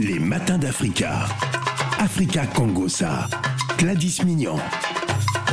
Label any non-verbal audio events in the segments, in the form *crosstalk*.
Les matins d'Africa. Africa Congosa. Gladys Mignon.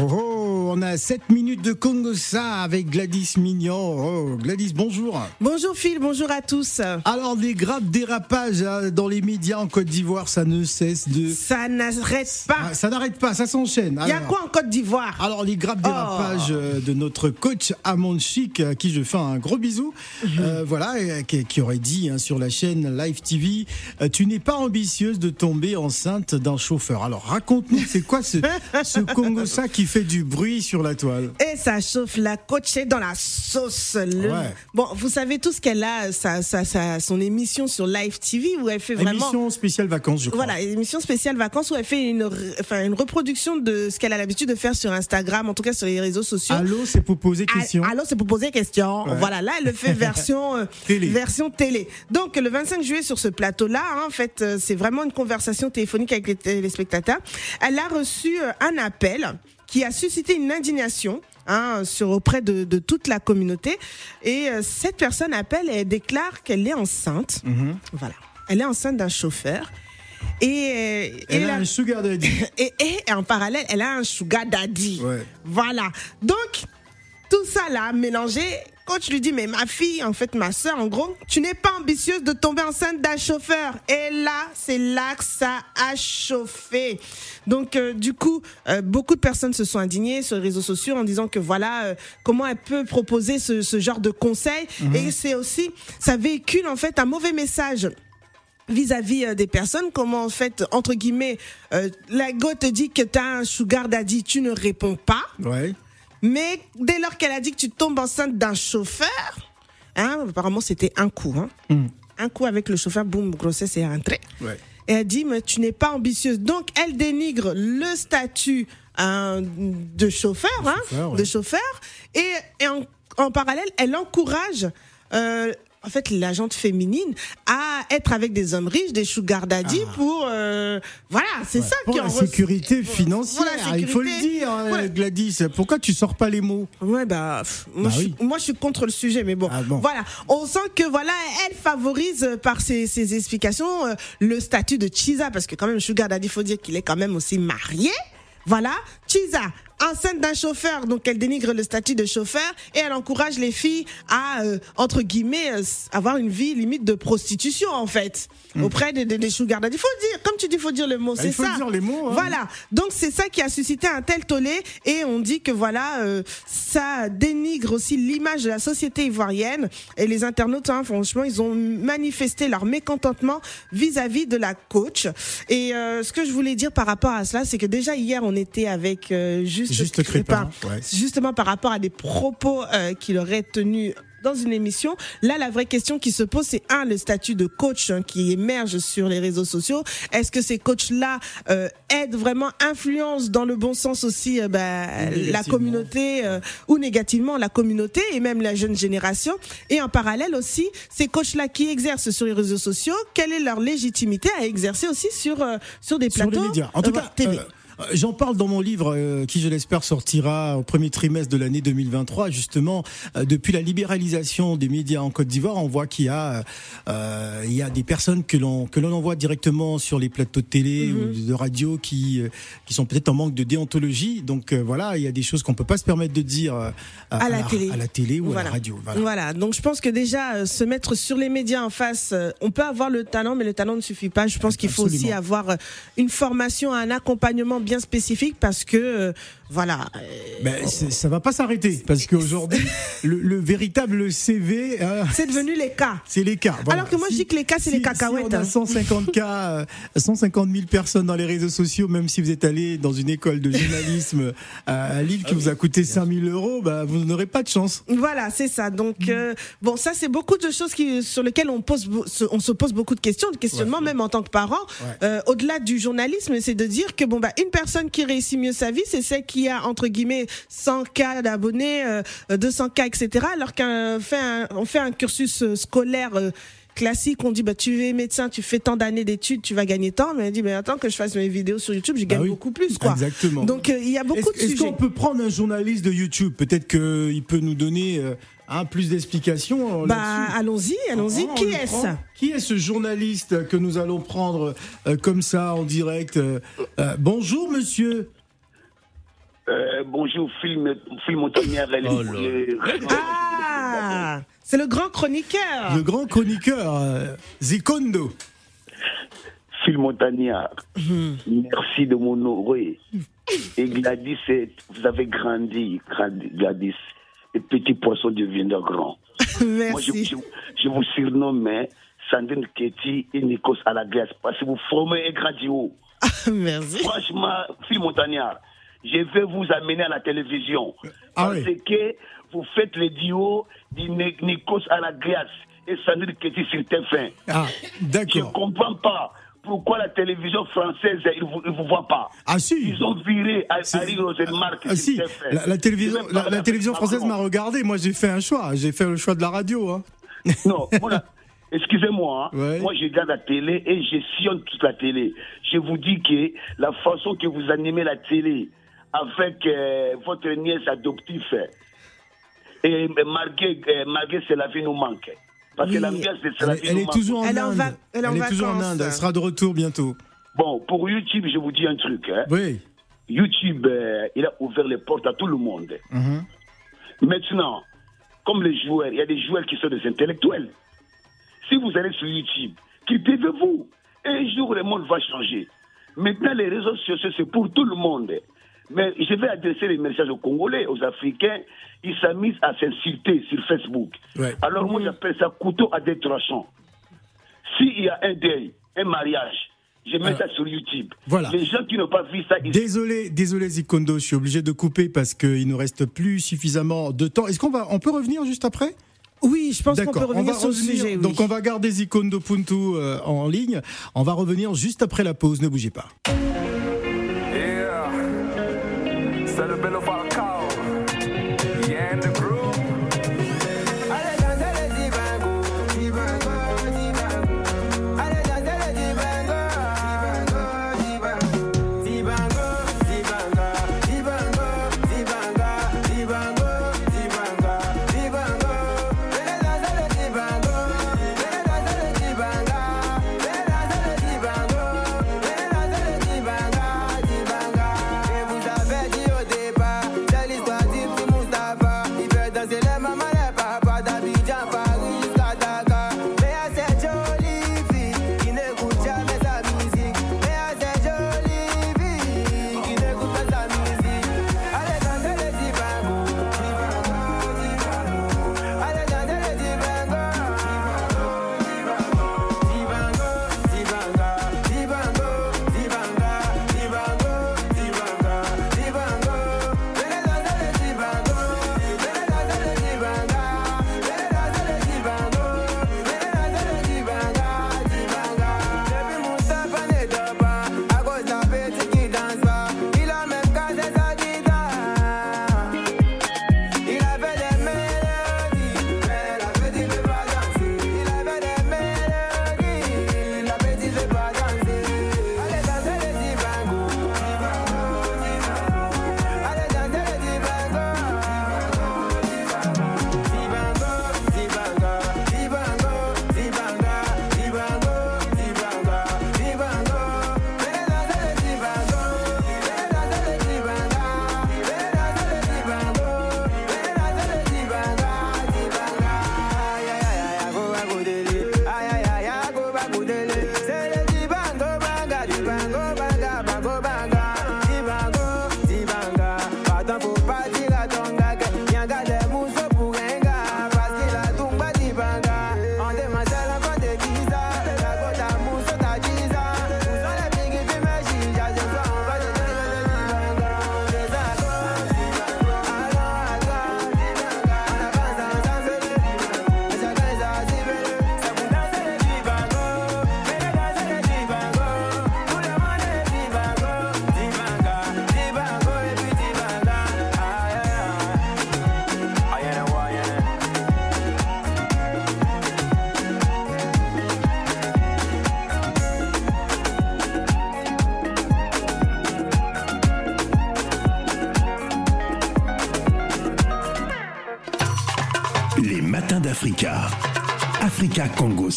Oh, oh, on a 7 minutes de Congosa avec Gladys Mignon. Oh, Gladys, bonjour. Bonjour Phil, bonjour à tous. Alors, des graves dérapages hein, dans les médias en Côte d'Ivoire, ça ne cesse de. Ça n'arrête pas. Ah, ça n'arrête pas, ça s'enchaîne. Il y a quoi en Côte d'Ivoire? Alors les graves dérapages Oh. euh, de notre coach Amon Chic, à qui je fais un gros bisou, Mhm. euh, voilà, euh, qui, aurait dit hein, sur la chaîne Live TV, tu n'es pas ambitieuse de tomber enceinte d'un chauffeur. Alors raconte-nous, c'est quoi ce, ce Congo-ça qui fait du bruit sur la toile Et ça chauffe la coach est dans la sauce. Le- Ouais. Bon, vous savez tous qu'elle a sa, sa- sa- son émission sur Live TV où elle fait vraiment. Émission spéciale vacances, je crois. Voilà, une émission spéciale vacances où elle fait une, enfin, une reproduction de ce qu'elle a l'habitude de faire sur Instagram, en tout cas sur les réseaux sociaux. Allô, c'est pour poser question. Allô, c'est pour poser question. Ouais. Voilà, là, elle le fait *laughs* version euh, Télé. version télé. Donc, le 25 juillet, sur ce plateau-là, hein, en fait, euh, c'est vraiment une conversation téléphonique avec les téléspectateurs. Elle a reçu euh, un appel qui a suscité une indignation. Hein, sur auprès de, de toute la communauté et euh, cette personne appelle et déclare qu'elle est enceinte Mhm. voilà elle est enceinte d'un chauffeur et, euh, Elle a un sugar daddy. *laughs* et, et en parallèle, elle a un sugar daddy. Ouais. Voilà. Donc, tout ça là, mélangé, coach lui dit, mais ma fille, en fait, ma soeur, en gros, tu n'es pas ambitieuse de tomber enceinte d'un chauffeur. Et là, c'est là que ça a chauffé. Donc, euh, du coup, euh, beaucoup de personnes se sont indignées sur les réseaux sociaux en disant que voilà, euh, comment elle peut proposer ce, ce genre de conseils. Et c'est aussi, ça véhicule en fait un mauvais message vis-à-vis des personnes, comment en fait, entre guillemets, la go te dit que tu as un sugar daddy, tu ne réponds pas, Ouais. Mais dès lors qu'elle a dit que tu tombes enceinte d'un chauffeur, hein, apparemment c'était un coup, hein, Mm. un coup avec le chauffeur, boum, grossesse est rentrée. Ouais. Et elle dit, mais tu n'es pas ambitieuse. Donc, elle dénigre le statut hein, de chauffeur, hein, chauffeur, ouais. de chauffeur, et, et en, en parallèle, elle encourage, euh, en fait, l'agente féminine à être avec des hommes riches, des sugar daddy pour, euh, voilà, c'est ça Pour qui la en sécurité financière, il faut le dire, Voilà. Gladys. Pourquoi tu sors pas les mots? Ouais, bah, pff, moi, Bah je suis, oui. moi, je suis contre le sujet, mais bon. Ah bon. Voilà. On sent que, voilà, elle favorise euh, par ses, ses explications euh, le statut de Chisa, parce que quand même, Sugar Daddy, faut dire qu'il est quand même aussi marié. Voilà. Chisa, enceinte d'un chauffeur, donc elle dénigre le statut de chauffeur et elle encourage les filles à, euh, entre guillemets, euh, avoir une vie limite de prostitution, en fait, auprès des, des, des Sugar Daddy. Faut le dire, comme tu dis, faut dire le mot, Hmm. Bah, c'est il faut ça. dire les mots, hein. Voilà. Donc c'est ça qui a suscité un tel tollé et on dit que voilà euh, ça dénigre aussi l'image de la société ivoirienne et les internautes hein, franchement ils ont manifesté leur mécontentement vis-à-vis de la coach et euh, ce que je voulais dire par rapport à cela c'est que déjà hier on était avec euh, juste, Juste Crépin, ouais. justement par rapport à des propos euh, qu'il aurait tenus dans une émission. Là, la vraie question qui se pose, c'est un, le statut de coach hein, qui émerge sur les réseaux sociaux. Est-ce que ces coachs-là euh, aident vraiment, influencent dans le bon sens aussi euh, bah, la communauté euh, ou négativement la communauté et même la jeune génération? Et en parallèle aussi, ces coachs-là qui exercent sur les réseaux sociaux, quelle est leur légitimité à exercer aussi sur euh, sur des sur plateaux? les médias. En tout cas, TV J'en parle dans mon livre euh, qui, je l'espère, sortira au premier trimestre de l'année 2023. Justement, euh, depuis la libéralisation des médias en Côte d'Ivoire, on voit qu'il y a, euh, il y a des personnes que l'on que l'on envoie directement sur les plateaux de télé Mhm. ou de radio qui euh, qui sont peut-être en manque de déontologie. Donc euh, voilà, il y a des choses qu'on peut pas se permettre de dire euh, À la télé. à la télé ou à la radio. Voilà. Voilà. Donc je pense que déjà euh, se mettre sur les médias en face, euh, on peut avoir le talent, mais le talent ne suffit pas. Je pense qu'il faut aussi avoir euh, une formation, un accompagnement bien spécifique parce que euh, voilà. euh, Ben, c'est- ça va pas s'arrêter parce *laughs* qu'aujourd'hui, le, le véritable CV, euh, c'est devenu les cas. c'est les cas. Voilà. Alors que moi, je dis que les cas, c'est les cacahuètes, Si on a hein. 150 cas, euh, 150 000 personnes dans les réseaux sociaux, même si vous êtes allé dans une école de journalisme à, à Lille qui vous a coûté 5 000 euros, bah, vous n'aurez pas de chance. Voilà, c'est ça. Donc euh, bon, ça c'est beaucoup de choses qui sur lesquelles on pose, on se pose beaucoup de questions, de questionnements même en tant que parent. Ouais. Euh, Au-delà du journalisme, c'est de dire que bon bah une personne qui réussit mieux sa vie, c'est celle qui a entre guillemets 100 k d'abonnés, euh, 200 k, etc. Alors qu'on fait un, on fait un cursus euh, scolaire. euh, classique, on dit bah tu es médecin, tu fais tant d'années d'études, tu vas gagner tant, mais elle dit mais attends que je fasse mes vidéos sur YouTube, je gagne Bah oui. beaucoup plus quoi. Exactement. Donc euh, il y a beaucoup Est-ce de est-ce sujets. qu'on peut prendre un journaliste de YouTube? Peut-être qu'il peut nous donner euh, hein, plus d'explications. euh, Bah, allons-y, allons-y. On Qui est-ce? Qui est ce journaliste que nous allons prendre euh, comme ça en direct euh, euh, Bonjour monsieur. Euh, bonjour, film, film montagnard. les- Oh Ah, c'est le grand chroniqueur. Le grand chroniqueur euh, Zikondo. Film montagnard. Hmm. Merci de m'honorer. Et Gladys, c'est- vous avez grandi, grandi, Gladys. Et petit poisson deviendra grand. Moi, je, Merci. je, je vous surnomme hein, Sandrine Ketty et Nikos à la glace parce que vous formez un grand duo. *laughs* Merci. Franchement, film montagnard, je vais vous amener à la télévision. Ah parce oui. que vous faites le duo Ni- Nikos à la glace et Sandrine Ketty sur TF1. Ah, Je ne comprends pas pourquoi la télévision française, ils ne vous, vous voient pas. Ah si. Ils ont viré Harry Rosenmark. Ah, sur si, TF1. la, la télévision, la, la française m'a regardé. Moi, j'ai fait un choix. J'ai fait le choix de la radio. Hein. Non, voilà. *laughs* Excusez-moi, hein. Ouais. moi je regarde la télé et je sillonne toute la télé. Je vous dis que la façon que vous animez la télé avec euh, votre nièce adoptive et Marguerite, euh, Marguerite c'est la vie nous manque. Parce que la Elle, vie elle nous est manque. toujours en Elle est en Inde. va- elle est toujours en. Inde. Elle sera de retour bientôt. Bon, pour YouTube, je vous dis un truc. hein. Oui. YouTube, euh, il a ouvert les portes à tout le monde. Mhm. Maintenant, comme les joueurs, il y a des joueurs qui sont des intellectuels. Si vous allez sur YouTube, cultivez-vous. Un jour, le monde va changer. Maintenant, les réseaux sociaux, c'est pour tout le monde. Mais je vais adresser les messages aux Congolais, aux Africains. Ils s'amusent à s'insulter sur Facebook. Ouais. Alors, moi, j'appelle ça couteau à deux tranchants. S'il y a un deuil, un mariage, je mets Alors, ça sur YouTube. voilà. Les gens qui n'ont pas vu ça, ils Désolé, désolé Zikondo, je suis obligé de couper parce qu'il ne reste plus suffisamment de temps. Est-ce qu'on va, on peut revenir juste après? Oui, je pense qu'on peut revenir va sur le revenir. sujet. oui. Donc on va garder Zikondo Puntu euh, en ligne. On va revenir juste après la pause. Ne bougez pas.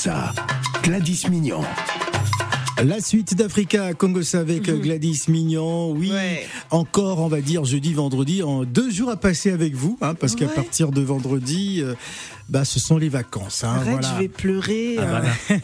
Congossa. Gladys Mignon. La suite d'Africa Congossa avec Gladys Mignon. Oui, Ouais. encore, on va dire, jeudi, vendredi, en deux jours à passer avec vous, hein, parce qu'à partir de vendredi, euh, bah, ce sont les vacances. hein, Arrête, voilà. je vais pleurer. Ah, euh.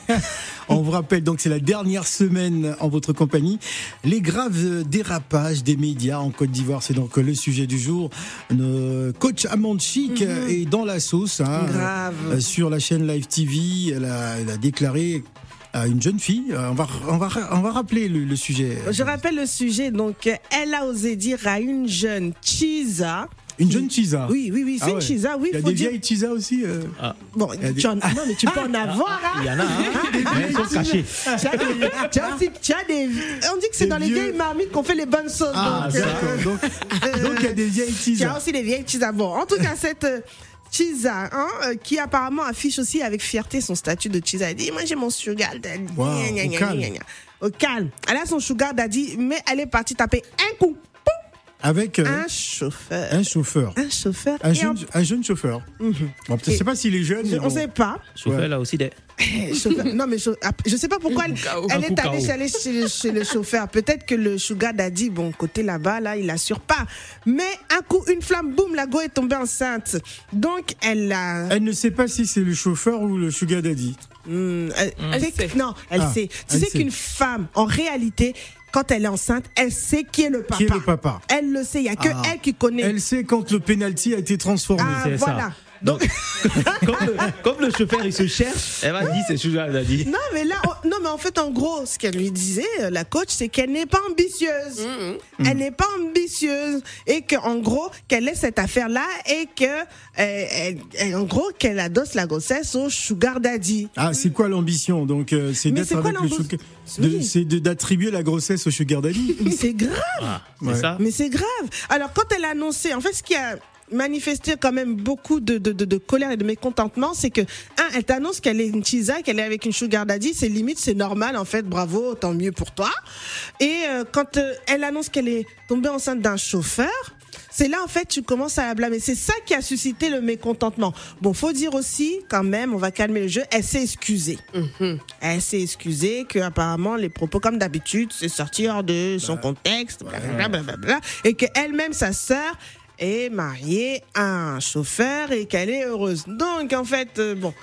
voilà. *laughs* *laughs* On vous rappelle donc c'est la dernière semaine en votre compagnie. Les graves dérapages des médias en Côte d'Ivoire, c'est donc le sujet du jour. Le coach Amand Chic est dans la sauce. hein. Grave. euh, sur la chaîne Live TV, elle a, elle a déclaré à une jeune fille. euh, On va, on va, on va rappeler le, le sujet. Je rappelle le sujet. Donc, elle a osé dire à une jeune Chisa. Une jeune Chisa. Oui, oui, oui, c'est Ah une ouais. Chisa. Oui, Il y a faut des dire. vieilles Chisa aussi. euh. Bon, Il y a des- tu en- non, mais tu peux en *laughs* avoir. hein. Il y en a, hein. Mais elles sont cachées. Des- des. On dit que c'est Des dans les vieilles marmites qu'on fait les bonnes sauces. Ah, donc, euh, d'accord. Donc, donc il y a des vieilles Il y a Chisa. aussi les vieilles Chisa. Bon, en tout cas, cette euh, Chisa, hein, euh, qui apparemment affiche aussi avec fierté son statut de Chisa. Elle dit Moi, j'ai mon sugar daddy. Wow, Gna, gna, au gna, calme. gna, gna. Au calme. Elle a son sugar daddy, mais elle est partie taper un coup. Avec euh, Un chauffeur. un chauffeur. Un chauffeur. Un jeune, un jeune chauffeur. Bon, je Et- sais pas s'il est jeune. Je- on bon. sait pas. Chauffeur, là aussi, des. *laughs* Non mais ah, je sais pas pourquoi elle, elle est allée chez, aller chez, le- chez le chauffeur. Peut-être que le sugar daddy, bon côté là-bas, là il assure pas. Mais un coup, une flamme, boum, la go est tombée enceinte. Donc elle a. Elle ne sait pas si c'est le chauffeur ou le sugar daddy. Hmm, elle-. Non, elle Ah, sait. Tu elle sais qu'une femme, en réalité, quand elle est enceinte, elle sait qui est le papa. Qui est le papa Elle le sait. Il y a que Ah. elle qui connaît. Elle sait quand le penalty a été transformé. ah c'est ça. Donc, *laughs* comme, le, comme le chauffeur, il se cherche, elle va dire, c'est Sugar Daddy. Non, mais là, non, mais en fait, en gros, ce qu'elle lui disait, euh, la coach, c'est qu'elle n'est pas ambitieuse. Elle n'est pas ambitieuse et qu'en gros, qu'elle ait cette affaire-là et que, euh, elle- elle- en gros, qu'elle adosse la grossesse au sugar daddy. Ah, c'est quoi l'ambition? Donc, euh, c'est d'être avec le sugar. Oui. d'attribuer la grossesse au sugar daddy. Mais c'est grave. Ah, Ouais. ça? Mais c'est grave. Alors, quand elle a annoncé, en fait, ce qui a manifesté quand même beaucoup de, de, de, de colère et de mécontentement, c'est que, un, elle t'annonce qu'elle est une chisa, qu'elle est avec une sugar daddy, c'est limite, c'est normal, en fait, bravo, tant mieux pour toi. Et euh, quand euh, elle annonce qu'elle est tombée enceinte d'un chauffeur, c'est là, en fait, tu commences à la blâmer. C'est ça qui a suscité le mécontentement. Bon, faut dire aussi, quand même, on va calmer le jeu, elle s'est excusée. Elle s'est excusée que apparemment les propos, comme d'habitude, c'est sorti hors de son contexte, blablabla, et qu'elle-même, sa sœur, est mariée à un chauffeur et qu'elle est heureuse. Donc, en fait, euh, bon,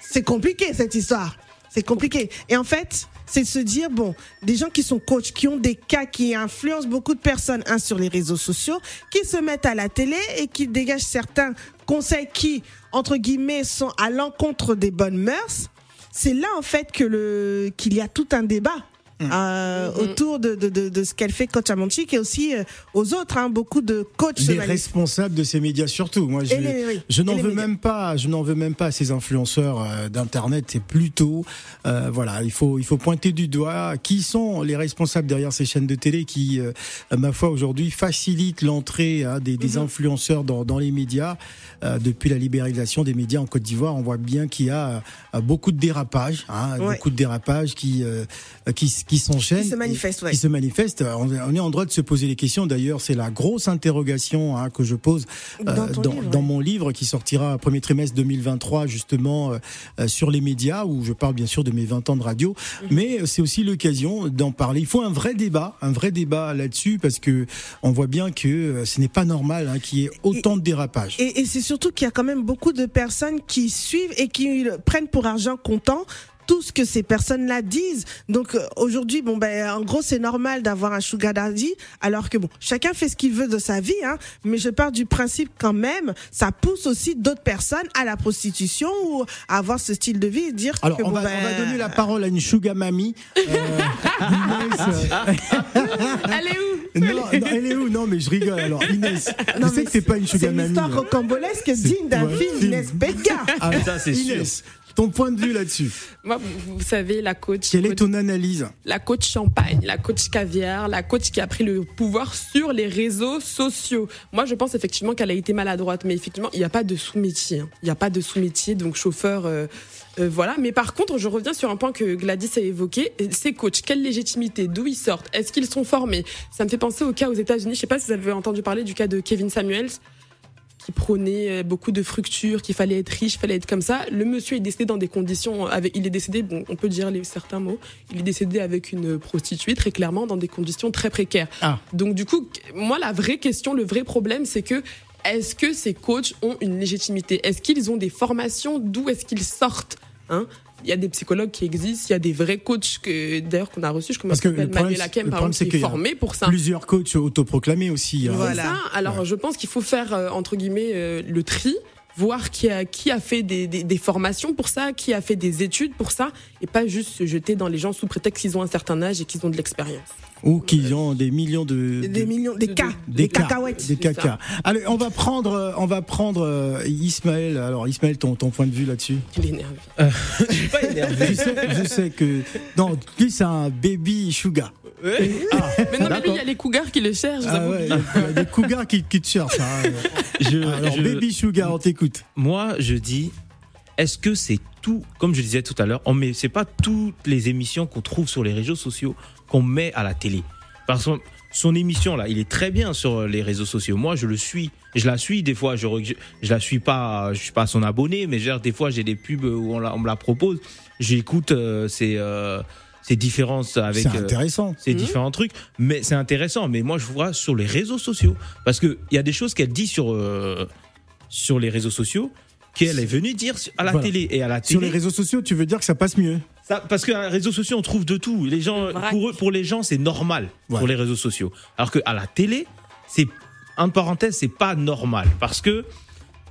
c'est compliqué cette histoire. C'est compliqué. Et en fait, c'est se dire, bon, des gens qui sont coachs, qui ont des cas qui influencent beaucoup de personnes, un sur les réseaux sociaux, qui se mettent à la télé et qui dégagent certains conseils qui, entre guillemets, sont à l'encontre des bonnes mœurs. C'est là, en fait, que le, qu'il y a tout un débat. Euh, autour de, de, de, de ce qu'elle fait coach à Monchique et aussi euh, aux autres hein, beaucoup de coachs Les responsables de ces médias surtout. Moi, je, Et les- oui, je n'en les veux médias. même pas. Je n'en veux même pas à ces influenceurs euh, d'internet. C'est plutôt, euh, voilà, il faut il faut pointer du doigt qui sont les responsables derrière ces chaînes de télé qui, euh, à ma foi, aujourd'hui facilitent l'entrée hein, des, Mhm. des influenceurs dans, dans les médias. Euh, depuis la libéralisation des médias en Côte d'Ivoire, on voit bien qu'il y a euh, beaucoup de dérapages, hein, Ouais. beaucoup de dérapages qui euh, qui, qui s'enchaînent, Qui se manifestent, ouais. qui se manifestent. On, est en droit de se poser les questions. D'ailleurs, c'est la grosse interrogation hein, que je pose euh, Dans ton dans, livre, dans ouais. mon livre qui sortira premier trimestre 2023, justement euh, euh, sur les médias, où je parle bien sûr de mes 20 ans de radio. Mhm. Mais c'est aussi l'occasion d'en parler. Il faut un vrai débat, un vrai débat là-dessus, parce que on voit bien que ce n'est pas normal hein, qu'il y ait autant de dérapages. Et, et c'est surtout qu'il y a quand même beaucoup de personnes qui suivent et qui prennent pour argent comptant tout ce que ces personnes-là disent. Donc euh, aujourd'hui, bon ben en gros c'est normal d'avoir un sugar daddy, alors que bon chacun fait ce qu'il veut de sa vie, hein. Mais je pars du principe quand même, ça pousse aussi d'autres personnes à la prostitution ou à avoir ce style de vie et dire Alors, que on, bon, va, ben, on va donner la parole à une sugar mamie. Euh, *laughs* Inès, euh, *laughs* Elle est où? Non, non, elle est où? Non, mais je rigole. Alors, Inès, Non, je sais que t'es pas une c'est sugar une mamie. histoire là. rocambolesque digne d'un film film. Inès Bedgar. Ah, Ça, c'est sûr. Inès, ton point de vue là-dessus. *laughs* Moi, vous, vous savez, la coach, Quelle est ton analyse la coach champagne, la coach caviar, la coach qui a pris le pouvoir sur les réseaux sociaux. Moi, je pense effectivement qu'elle a été maladroite, mais effectivement, il n'y a pas de sous-métier. hein. Il n'y a pas de sous-métier, donc chauffeur, euh, euh, voilà. Mais par contre, je reviens sur un point que Gladys a évoqué. Ces coachs, quelle légitimité D'où ils sortent Est-ce qu'ils sont formés? Ça me fait penser au cas aux États-Unis. Je sais pas si vous avez entendu parler du cas de Kevin Samuels qui prônait euh, beaucoup de fructures, qu'il fallait être riche, qu'il fallait être comme ça. Le monsieur est décédé dans des conditions, avec, il est décédé, bon, on peut dire les, certains mots, il est décédé avec une prostituée, très clairement, dans des conditions très précaires. Ah. Donc du coup, moi, la vraie question, le vrai problème, c'est que est-ce que ces coachs ont une légitimité? Est-ce qu'ils ont des formations? D'où est-ce qu'ils sortent? Hein? Il y a des psychologues qui existent, il y a des vrais coachs que d'ailleurs qu'on a reçus, je commence Parce que à le problème, Manuel par problème, exemple c'est qui qu'il est y a formé pour ça. Plusieurs coachs autoproclamés aussi. hein. Voilà. Ça, alors je pense qu'il faut faire euh, entre guillemets euh, le tri, voir qui a qui a fait des, des, des formations pour ça, qui a fait des études pour ça, et pas juste se jeter dans les gens sous prétexte qu'ils ont un certain âge et qu'ils ont de l'expérience. Ou qui ont des millions de. Des de- millions, des de- cas, des des cas, cacahuètes. Des cacas. Allez, on va prendre, euh, on va prendre euh, Ismaël. Alors, Ismaël, ton, ton point de vue là-dessus? Il est énervé. Je suis pas énervé. je sais, je sais que. Non, lui, c'est un baby sugar. Mais non, mais lui, il y a les cougars qui le cherchent. Ah ouais, oublié. il y a des cougars qui, qui te cherchent. hein. Je, Alors, je- baby sugar, on t'écoute. moi, je dis, est-ce que c'est tout, comme je disais tout à l'heure, on met, c'est pas toutes les émissions qu'on trouve sur les réseaux sociaux qu'on met à la télé. Parce que son émission là, il est très bien sur les réseaux sociaux. Moi, je le suis, je la suis des fois. Je, je, la suis pas, je suis pas son abonné, mais genre, des fois j'ai des pubs où on, la- on me la propose. J'écoute euh, ces, euh, ces différences avec. C'est euh, intéressant. ces différents trucs. Mais c'est intéressant. Mais moi, je vois sur les réseaux sociaux. Parce qu'il y a des choses qu'elle dit sur, euh, sur les réseaux sociaux qu'elle est venue dire à la Voilà. télé. Et à la Sur télé. les réseaux sociaux, tu veux dire que ça passe mieux ça- parce que les réseaux sociaux, on trouve de tout. Les gens, pour, eux, pour les gens, c'est normal Ouais. sur les réseaux sociaux. Alors qu'à la télé, c'est, entre parenthèses, c'est pas normal. Parce que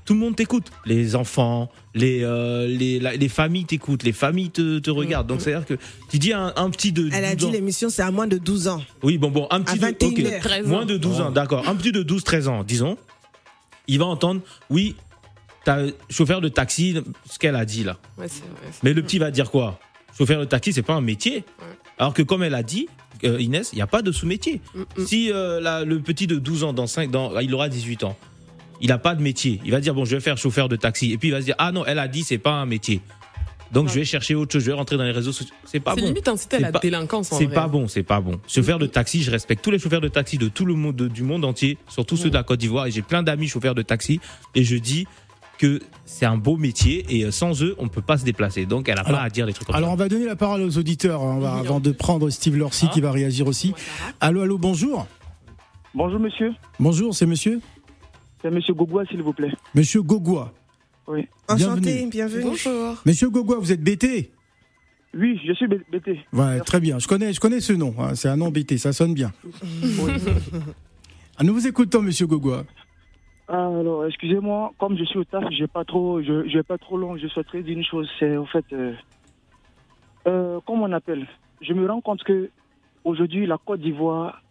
tout le monde t'écoute. Les enfants, les, euh, les, la- les familles t'écoutent, les familles te, te regardent. Donc, c'est-à-dire que tu dis à un, un petit de. Elle a 12 dit ans- l'émission c'est à moins de 12 ans. oui, bon, bon, un petit À de, 21 ok, heures. 13 moins ans. de 12 ans, d'accord. Un petit de 12, 13 ans, disons. Il va entendre, oui, t'as chauffeur de taxi, ce qu'elle a dit là. Ouais, c'est vrai. Mais le petit va dire quoi? Chauffeur de taxi, c'est pas un métier. Alors que comme elle a dit, euh, Inès, il n'y a pas de sous-métier. Mm, mm. Si euh, la- le petit de 12 ans, dans 5, dans, il aura 18 ans, il n'a pas de métier. Il va dire, bon, je vais faire chauffeur de taxi. Et puis il va se dire, ah non, elle a dit, c'est pas un métier. Donc je vais chercher autre chose, je vais rentrer dans les réseaux sociaux. C'est pas C'est bon. limite inciter à C'est la pas- délinquance C'est pas bon, c'est pas bon. Chauffeur de taxi, je respecte tous les chauffeurs de taxi de tout le monde, de- du monde entier, surtout ceux de la Côte d'Ivoire. Et j'ai plein d'amis chauffeurs de taxi. Et je dis que c'est un beau métier et euh, sans eux, on peut pas se déplacer. Donc elle a Alors- pas à dire des trucs comme Alors, on ça. va donner la parole aux auditeurs hein, on va- Oui, avant de prendre Steve Lorcy Ah. qui va réagir aussi. Allô, allô, bonjour. Bonjour monsieur, Bonjour, c'est monsieur c'est monsieur Gogoua s'il vous plaît. Monsieur Gogoua. Oui. Enchanté, bienvenue. Bonjour. Monsieur Gogoua, vous êtes BT Oui, je suis BT. Ouais, très bien. Je connais, je connais ce nom. hein, C'est un nom BT, ça sonne bien. *laughs* Ah, nous vous écoutons, monsieur Gogoua. Ah, alors, excusez-moi, comme je suis au taf, je vais pas trop, je, je vais pas trop long. Je souhaiterais dire une chose, c'est en fait, euh, euh, comment on appelle? Je me rends compte que aujourd'hui, la Côte d'Ivoire,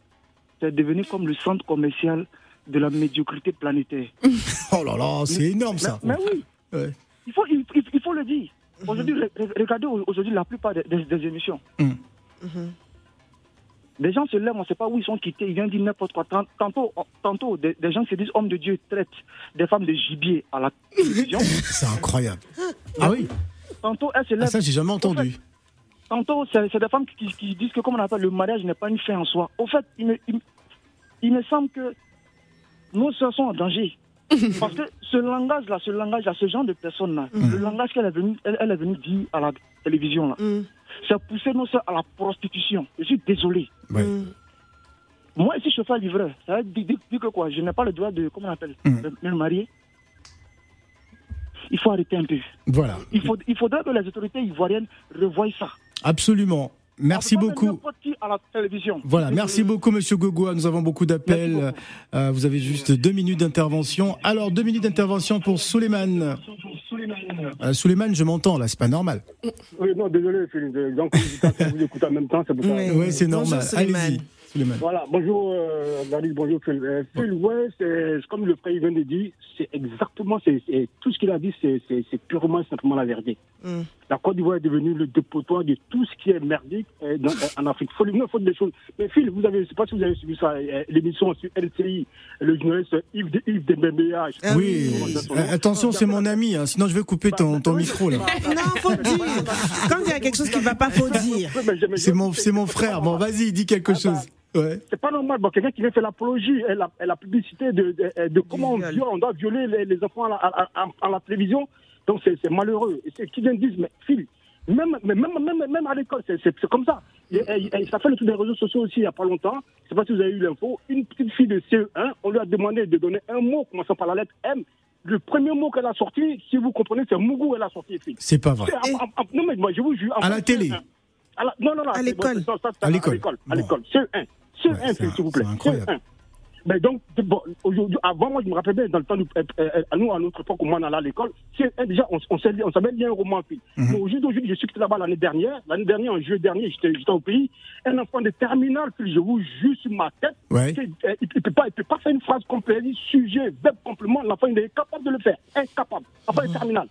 c'est devenu comme le centre commercial de la médiocrité planétaire. *laughs* Oh là là, c'est énorme ça. Mais, mais oui, Ouais. il faut, il, il- il faut le dire. Aujourd'hui, re- regardez au- aujourd'hui la plupart des, des- des émissions. Mm. Mhm. Les gens se lèvent, on ne sait pas où ils sont quittés, ils viennent dire n'importe quoi. Tant- Tantôt, tantôt des, des gens se disent hommes de Dieu traitent des femmes de gibier à la télévision. *laughs* C'est incroyable. Ah oui tantôt, elles se ah, lèvent. Ça, j'ai jamais entendu. Tantôt, c'est c'est des femmes qui, qui disent que, comme on appelle, le mariage n'est pas une fin en soi. Au fait, il me, il, il me semble que nos sœurs sont en danger. *laughs* Parce que ce langage-là, ce langage-là, ce genre de personnes-là, le langage qu'elle est venue, elle, elle est venue dire à la télévision, là, Mm. c'est pousser nos sœurs à la prostitution. Je suis désolé. Mm. Moi, ici, chauffeur livreur, ça veut dire, dire- dire que quoi? Je n'ai pas le droit de, comment on appelle, Mm. de me marier. Il faut arrêter un peu. Voilà, Il, faut, il faudrait que les autorités ivoiriennes revoient ça. absolument. Merci beaucoup. n'importe qui à la télévision. Voilà, merci beaucoup, monsieur Gogoua. Nous avons beaucoup d'appels. Euh, vous avez juste deux minutes d'intervention. Alors, deux minutes d'intervention pour Souleymane. Euh, Souleymane, je m'entends là, c'est pas normal. Oui, non, désolé, Philippe. Donc, vous écoute en même temps, c'est pour ça. Oui. Oui, c'est Bonjour, normal. Allez-y, Souleymane. Voilà, bonjour, euh, David, bonjour, Phil. Euh, Phil, ouais, c'est comme le frère vient de dire, c'est exactement, c'est tout ce qu'il a dit, c'est purement et simplement la vérité. Mm. La Côte d'Ivoire est devenue le dépotoir de tout ce qui est merdique euh, dans- en Afrique. Faut, il faut des choses. Mais Phil, vous avez, je sais pas si vous avez suivi ça, euh, l'émission sur LCI, le journaliste Yves, de, Yves Dembélé. pas Oui, euh, attention, c'est mon ami, hein, sinon je vais couper ton, ton micro là. *laughs* Non, faut dire. Quand il y a quelque chose qui va pas, faut dire. C'est mon, c'est mon frère. Bon, vas-y, dis quelque chose. Ouais. C'est pas normal. Bon, quelqu'un qui vient faire l'apologie et la, et la publicité de, de, de comment on, viole, on doit violer les, les enfants à la, à, à- à la télévision. Donc c'est c'est malheureux. Et c'est qui vient dire, mais Phil, même, mais même, même, même à l'école, c'est c'est- c'est comme ça. Et, et- et ça fait le tour des réseaux sociaux aussi il n'y a pas longtemps. Je sais pas si vous avez eu l'info. Une petite fille de CE1, on lui a demandé de donner un mot commençant par la lettre M. Le premier mot qu'elle a sorti, si vous comprenez, c'est Mougou, elle a sorti, Phil. C'est pas vrai. C'est- en- en- en- Non, mais moi, je vous jure. À la fait, télé. CE1. À la- non, non, non. À l'école. bon, ça, ça, c'est À l'école. À l'école. À Bon. l'école. CE1. CE1, Ouais, c'est s'il vous plaît. c'est incroyable. CE1. Mais donc, bon, aujourd'hui, avant, moi, je me rappelle bien, dans le temps, euh, euh, à nous, à notre époque, où on allait à l'école, CE1, déjà, on, on, savait, on savait lire un roman, puis. Mhm. Mais aujourd'hui, je suis là-bas l'année dernière. L'année dernière, en juillet dernier, j'étais au pays. Un enfant de terminale, puis je vous jure sur ma tête, Ouais. euh, il ne peut, peut pas faire une phrase complète, sujet, verbe, complément. L'enfant, il est incapable de le faire. Incapable. Enfant de terminale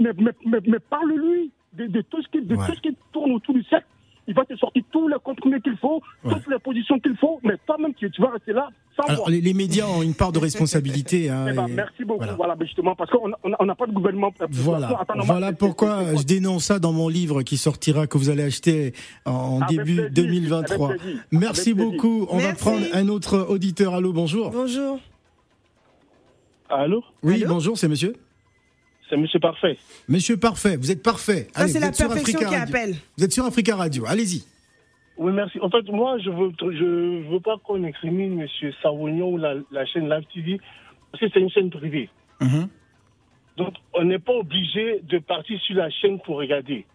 mais, mais, mais, mais parle-lui de, de tout ce qui, de Ouais. tout ce qui tourne autour du cercle. Il va te sortir tous les comprimés qu'il faut, Ouais. toutes les positions qu'il faut, mais toi-même, tu, tu vas rester là sans Alors, voir. les, les médias ont une part de responsabilité. hein, Eh ben, et- merci beaucoup. voilà. Voilà, ben, justement, parce qu'on n'a pas de gouvernement. Voilà, voilà c'est- pourquoi c'est- c'est- je dénonce ça dans mon livre qui sortira, que vous allez acheter en Avec début plaisir, 2023. avec plaisir, Merci avec plaisir. beaucoup. On va prendre un autre auditeur. Allô, bonjour. Bonjour. Allô? Oui, Allô bonjour, c'est monsieur. C'est Monsieur Parfait. Monsieur Parfait, vous êtes parfait. Ça, c'est vous la êtes sur perfection Africa qui Radio. appelle. Vous êtes sur Africa Radio, allez-y. Oui, merci. En fait, moi, je veux, je veux pas qu'on incrimine Monsieur Savognon ou la, la chaîne Live TV parce que c'est une chaîne privée. Mhm. Donc, on n'est pas obligé de partir sur la chaîne pour regarder.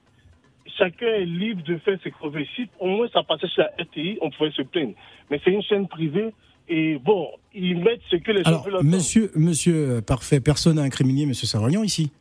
Chacun est libre de faire ses crever. Si au moins ça passait sur la RTI, on pouvait se plaindre. Mais c'est une chaîne privée et bon, ils mettent ce que les gens Alors, monsieur, monsieur Parfait, personne n'a incriminé monsieur Savagnon ici.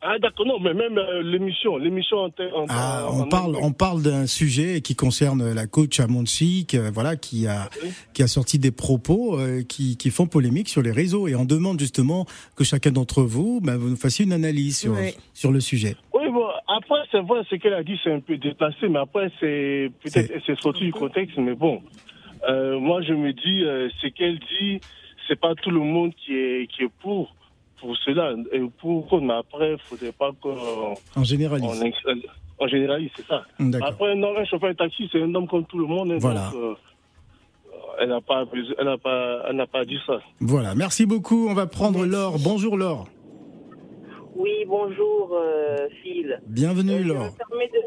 Ah, d'accord, non, mais même euh, l'émission, l'émission en, en- Ah, on en parle, on parle d'un sujet qui concerne la coach Amonsik, euh, voilà, qui a, qui a sorti des propos euh, qui, qui font polémique sur les réseaux. Et on demande justement que chacun d'entre vous, ben, vous nous fassiez une analyse sur, sur le sujet. Oui, bon, après, c'est vrai, ce qu'elle a dit, c'est un peu déplacé, mais après, c'est peut-être C'est- c'est sorti du contexte, mais bon. Euh, moi, je me dis, euh, ce qu'elle dit, c'est pas tout le monde qui est, qui est pour, pour cela. Et pour, mais après, il faudrait pas qu'on En généralise. on on généralise, c'est ça. D'accord. Après, non, un chauffeur de taxi, c'est un homme comme tout le monde. hein, Voilà. donc, euh, elle n'a pas, besoin- elle n'a pas, elle n'a pas dit ça. Voilà, merci beaucoup. On va prendre Laure. Bonjour Laure. Oui, bonjour euh, Phil. Bienvenue Euh, je Laure. me permets de...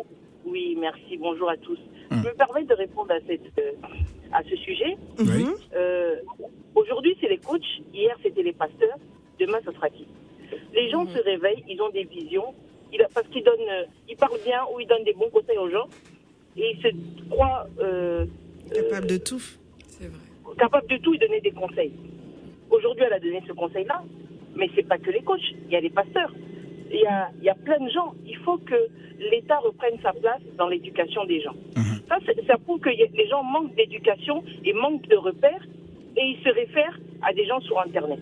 Oui, merci, bonjour à tous. Hum. Je me permets de répondre à, cette, euh, à ce sujet. Oui. Euh, Aujourd'hui, c'est les coachs, hier, c'était les pasteurs, demain, ce sera qui? Les gens se réveillent, ils ont des visions, ils- parce qu'ils donnent, euh, ils parlent bien ou ils donnent des bons conseils aux gens, et ils se croient euh, Capable de tout. C'est vrai. capables de tout et donner des conseils. Aujourd'hui, elle a donné ce conseil-là, mais c'est pas que les coachs, il y a les pasteurs. Il y a, il y a plein de gens. Il faut que l'État reprenne sa place dans l'éducation des gens. Ça, prouve que les gens manquent d'éducation et manquent de repères et ils se réfèrent à des gens sur Internet.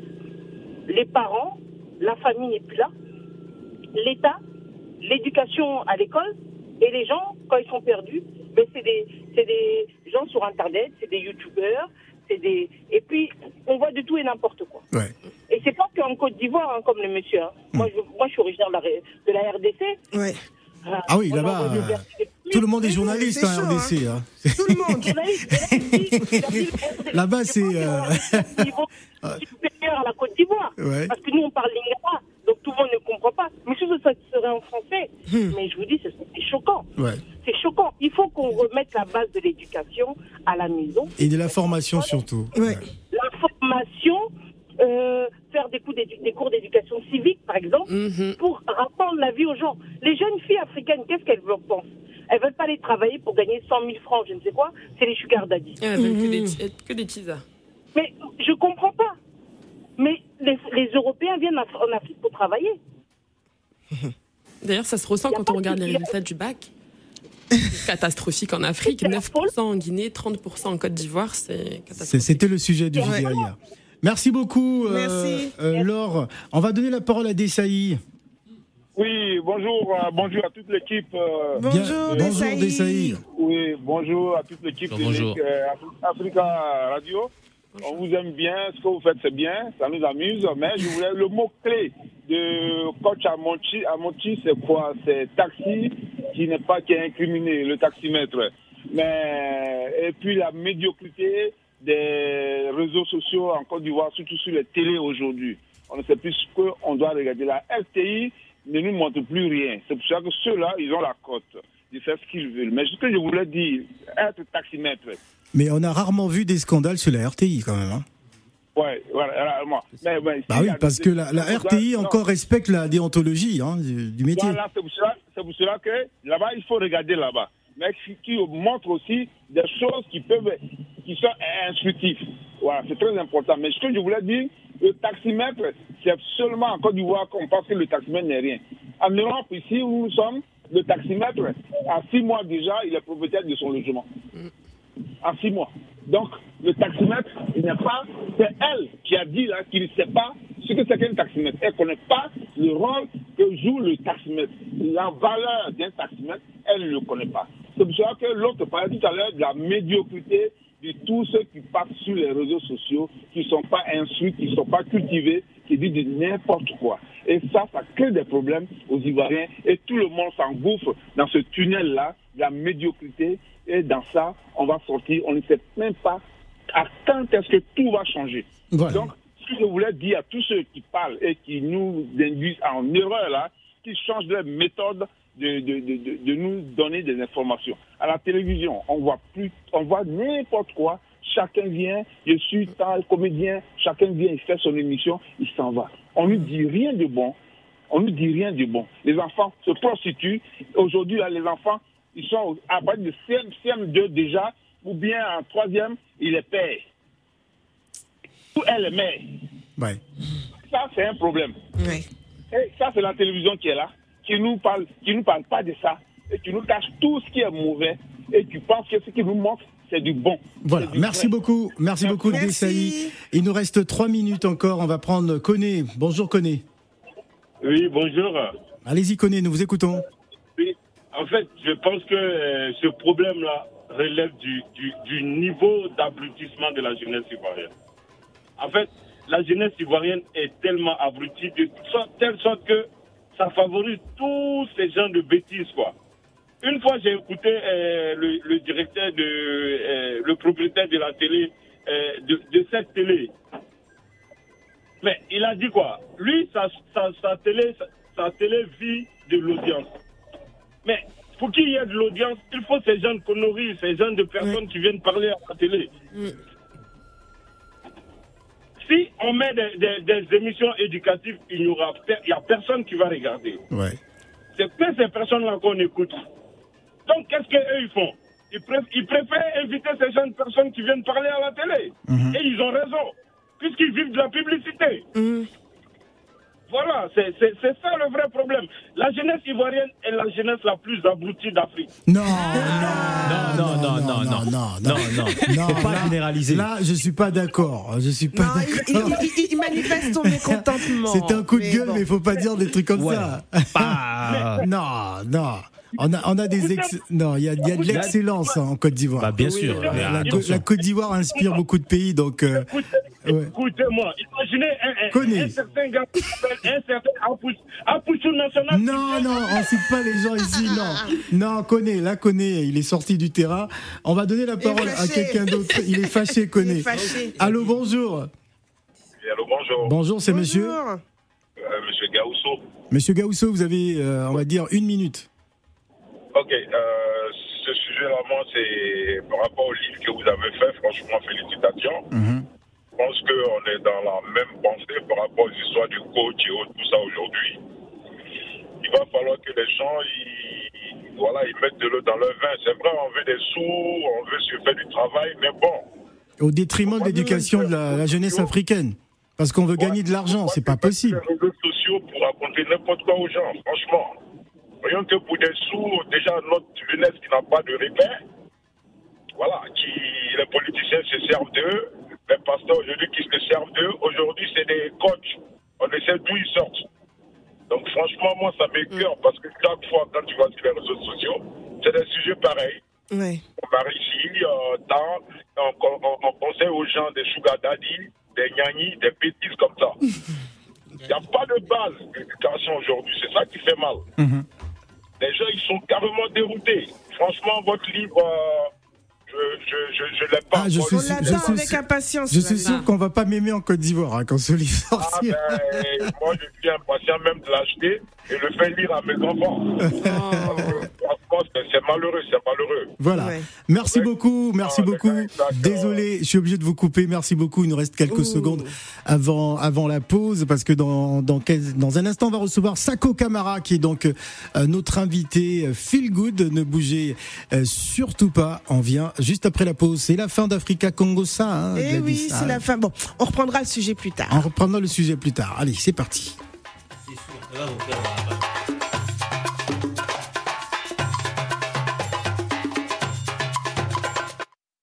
Les parents, la famille n'est plus là. L'État, l'éducation à l'école et les gens, quand ils sont perdus, ben c'est des, c'est des gens sur Internet, c'est des youtubeurs, c'est des... Et puis, on voit de tout et n'importe quoi. Ouais. Et c'est pas qu'en Côte d'Ivoire, hein, comme le monsieur. hein. Moi, je, moi, je suis originaire de la, ré- de la RDC. Ouais. Ah oui, là-bas, des euh, Tout le monde est journaliste en chaud, RDC. hein. Tout le monde. Là-bas, *laughs* c'est, euh, *laughs* supérieur à la Côte d'Ivoire. Ouais. Parce que nous, on parle lingala, donc tout le monde ne comprend pas. Mais si ça serait en français, Hmm. mais je vous dis, c'est choquant. Ouais. C'est choquant. Il faut qu'on remette la base de l'éducation à la maison. Et de la formation surtout. Ouais. La formation, euh, faire des, coups des cours d'éducation civique, par exemple, Mhm. pour apprendre la vie aux gens. Les jeunes filles africaines, qu'est-ce qu'elles pensent? Elles veulent pas aller travailler pour gagner 100 000 francs, je ne sais quoi. C'est les sugar daddy. Ah, que des, être que des teasers. Mais je comprends pas. Mais les, les Européens viennent en Afrique pour travailler. *laughs* D'ailleurs, ça se ressent quand on regarde de- les résultats du bac. *laughs* Catastrophique en Afrique. C'est la 9% en Guinée, 30% en Côte d'Ivoire. C'est catastrophique. C'était le sujet du hier. Merci beaucoup, euh, Merci. euh, Laure. On va donner la parole à Dessaï. Oui, bonjour, euh, bonjour à toute l'équipe. euh, Bien- Bonjour, Dessaï. Oui, bonjour à toute l'équipe de Bonjour. euh, Af- Africa Radio. On vous aime bien, ce que vous faites c'est bien, ça nous amuse, mais je voulais le mot clé de coach Amonchi, Amonchi c'est quoi? C'est taxi qui n'est pas qui est incriminé, le taximètre. Mais et puis la médiocrité des réseaux sociaux en Côte d'Ivoire, surtout sur les télés aujourd'hui. On ne sait plus ce qu'on doit regarder. La RTI ne nous montre plus rien. C'est pour ça que ceux-là, ils ont la cote. Ils savent ce qu'ils veulent. Mais ce que je voulais dire, être taximètre, Mais on a rarement vu des scandales sur la RTI quand même. hein. ouais, voilà. Mais, mais Bah oui, parce des- que la, RTI non. encore respecte la déontologie hein, du, du métier. Voilà, c'est pour cela, c'est pour cela que là-bas, il faut regarder là-bas. Mais qui, qui montre aussi des choses qui peuvent, qui sont instructives. Voilà, c'est très important. Mais ce que je voulais dire, le taximètre, c'est seulement en Côte d'Ivoire qu'on pense que le taximètre n'est rien. En Europe, ici où nous sommes, le taximètre, à six mois déjà, il est propriétaire de son logement. En six mois. Donc, le taximètre, il n'est pas. C'est elle qui a dit là qu'il ne sait pas ce que c'est qu'un taximètre. Elle ne connaît pas le rôle que joue le taximètre. La valeur d'un taximètre, elle ne le connaît pas. C'est pour ça que l'autre parlait tout à l'heure de la médiocrité de tous ceux qui passent sur les réseaux sociaux, qui ne sont pas instruits, qui ne sont pas cultivés, qui disent de n'importe quoi. Et ça, ça crée des problèmes aux Ivoiriens et tout le monde s'engouffre dans ce tunnel-là, de la médiocrité. Et dans ça, on va sortir, on ne sait même pas à quand est-ce que tout va changer. Voilà. Donc, je voulais dire à tous ceux qui parlent et qui nous induisent en erreur, là, qu'ils changent leur méthode de, de, de, de- nous donner des informations. À la télévision, on voit plus, on voit n'importe quoi. Chacun vient, je suis tel comédien, chacun vient, il fait son émission, il s'en va. On ne dit rien de bon. On ne dit rien de bon. Les enfants se prostituent. Aujourd'hui, les enfants, ils sont à partir de CM, CM2 déjà, ou bien en troisième, ils les paient. Elle met. Ouais. Ça, c'est un problème. Et ça, c'est la télévision qui est là, qui nous parle, qui nous parle pas de ça, et qui nous cache tout ce qui est mauvais, et qui pense que ce qui nous montre, c'est du bon. Voilà, du merci vrai. beaucoup. Merci beaucoup. Dessaï. Il nous reste trois minutes encore. On va prendre Koné. Bonjour, Koné. Oui, bonjour. Allez-y, Koné, nous vous écoutons. Oui, en fait, je pense que euh, ce problème-là relève du, du, du niveau d'abrutissement de la jeunesse ivoirienne. En fait, la jeunesse ivoirienne est tellement abrutie de telle sorte que ça favorise tous ces gens de bêtises, quoi. Une fois, j'ai écouté euh, le, le directeur de, euh, le propriétaire de la télé, euh, de, de cette télé. Mais il a dit quoi? Lui, sa, sa, sa télé, sa, sa télé vit de l'audience. Mais pour qu'il y ait de l'audience, il faut ces gens de conneries, ces gens de personnes qui viennent parler à la télé. Si on met des, des- des émissions éducatives, il n'y aura il y a personne qui va regarder. Ouais. C'est que ces personnes-là qu'on écoute. Donc, qu'est-ce qu'eux, ils font? Ils, préf- ils préfèrent inviter ces jeunes personnes qui viennent parler à la télé. Et ils ont raison, puisqu'ils vivent de la publicité. Voilà, c'est c'est- c'est ça le vrai problème. La jeunesse ivoirienne est la jeunesse la plus abrutie d'Afrique. Non, Non, non, non, non, non, non, non, non. non. Faut pas généraliser. Là, je suis pas d'accord. Je suis pas Non, d'accord. il- il- il manifeste son mécontentement. C'est un coup de Mais gueule, bon. mais il faut pas dire des trucs comme Ouais. ça. Pas- non, non. On a, on a des ex... non, il y a, il y a de l'excellence hein, en Côte d'Ivoire. Bah, bien sûr. La, mais la- attention. la Côte d'Ivoire inspire beaucoup de pays, donc euh, Écoutez, ouais. écoutez-moi, imaginez un, un- certain gars qui s'appelle un certain Apouchou National. Non, non, on cite pas les gens ici, non. Non, connaît, là, connaît, il est sorti du terrain. On va donner la parole à quelqu'un d'autre. Il est fâché, Il est connaît. fâché. Allô, bonjour. allô, bonjour. Bonjour, c'est monsieur. Bonjour. Euh, monsieur Gaousso. Monsieur Gaousso, vous avez, euh, on va dire, une minute. Ok, euh, ce sujet-là, moi, c'est par rapport au livre que vous avez fait, franchement, félicitations. Je pense qu'on est dans la même pensée par rapport aux histoires du coach et autres, tout ça aujourd'hui. Il va falloir que les gens, ils, voilà, ils mettent de l'eau dans leur vin. C'est vrai, on veut des sous, on veut se faire du travail, mais bon, Au détriment de l'éducation de la, la jeunesse africaine. Parce qu'on veut gagner de l'argent, c'est pas possible. les réseaux sociaux pour raconter n'importe quoi aux gens, franchement. Rien que pour des sous, déjà notre jeunesse qui n'a pas de repère, voilà, qui les politiciens se servent d'eux, les pasteurs aujourd'hui qui se servent d'eux, aujourd'hui c'est des coachs, on ne sait d'où ils sortent. Donc franchement, moi, ça m'écœure parce que chaque fois, quand tu vas sur les réseaux sociaux, c'est des sujets pareils. On parle ici, euh, dans, on, on- on conseille aux gens des sugar daddy, des gnanis, des bêtises comme ça. *laughs* Il n'y a pas de base d'éducation aujourd'hui. C'est ça qui fait mal. Les gens, ils sont carrément déroutés. Franchement, votre livre, euh, je je, je, je l'ai pas. Ah, je suis, On sûr- l'attend avec impatience. je suis sûr qu'on va pas m'aimer en Côte d'Ivoire hein, quand ce livre Ah sortira. ben, moi, je suis impatient même de l'acheter et le faire lire à mes enfants. Franchement, *laughs* *laughs* c'est c'est malheureux, c'est malheureux. Voilà. Ouais. Merci beaucoup, merci Ah, beaucoup. Désolé, je suis obligé de vous couper. Merci beaucoup. Il nous reste quelques Ouh. secondes avant avant la pause parce que dans dans, quel- dans un instant on va recevoir Sako Kamara qui est donc euh, notre invité euh, Feel Good. Ne bougez euh, surtout pas. On vient juste après la pause. C'est la fin d'Africa Congo ça. Hein, Eh Gladys, oui, c'est la fin. Bon, on reprendra le sujet plus tard. On reprendra le sujet plus tard. Allez, c'est parti. C'est sûr. Ça va vous faire-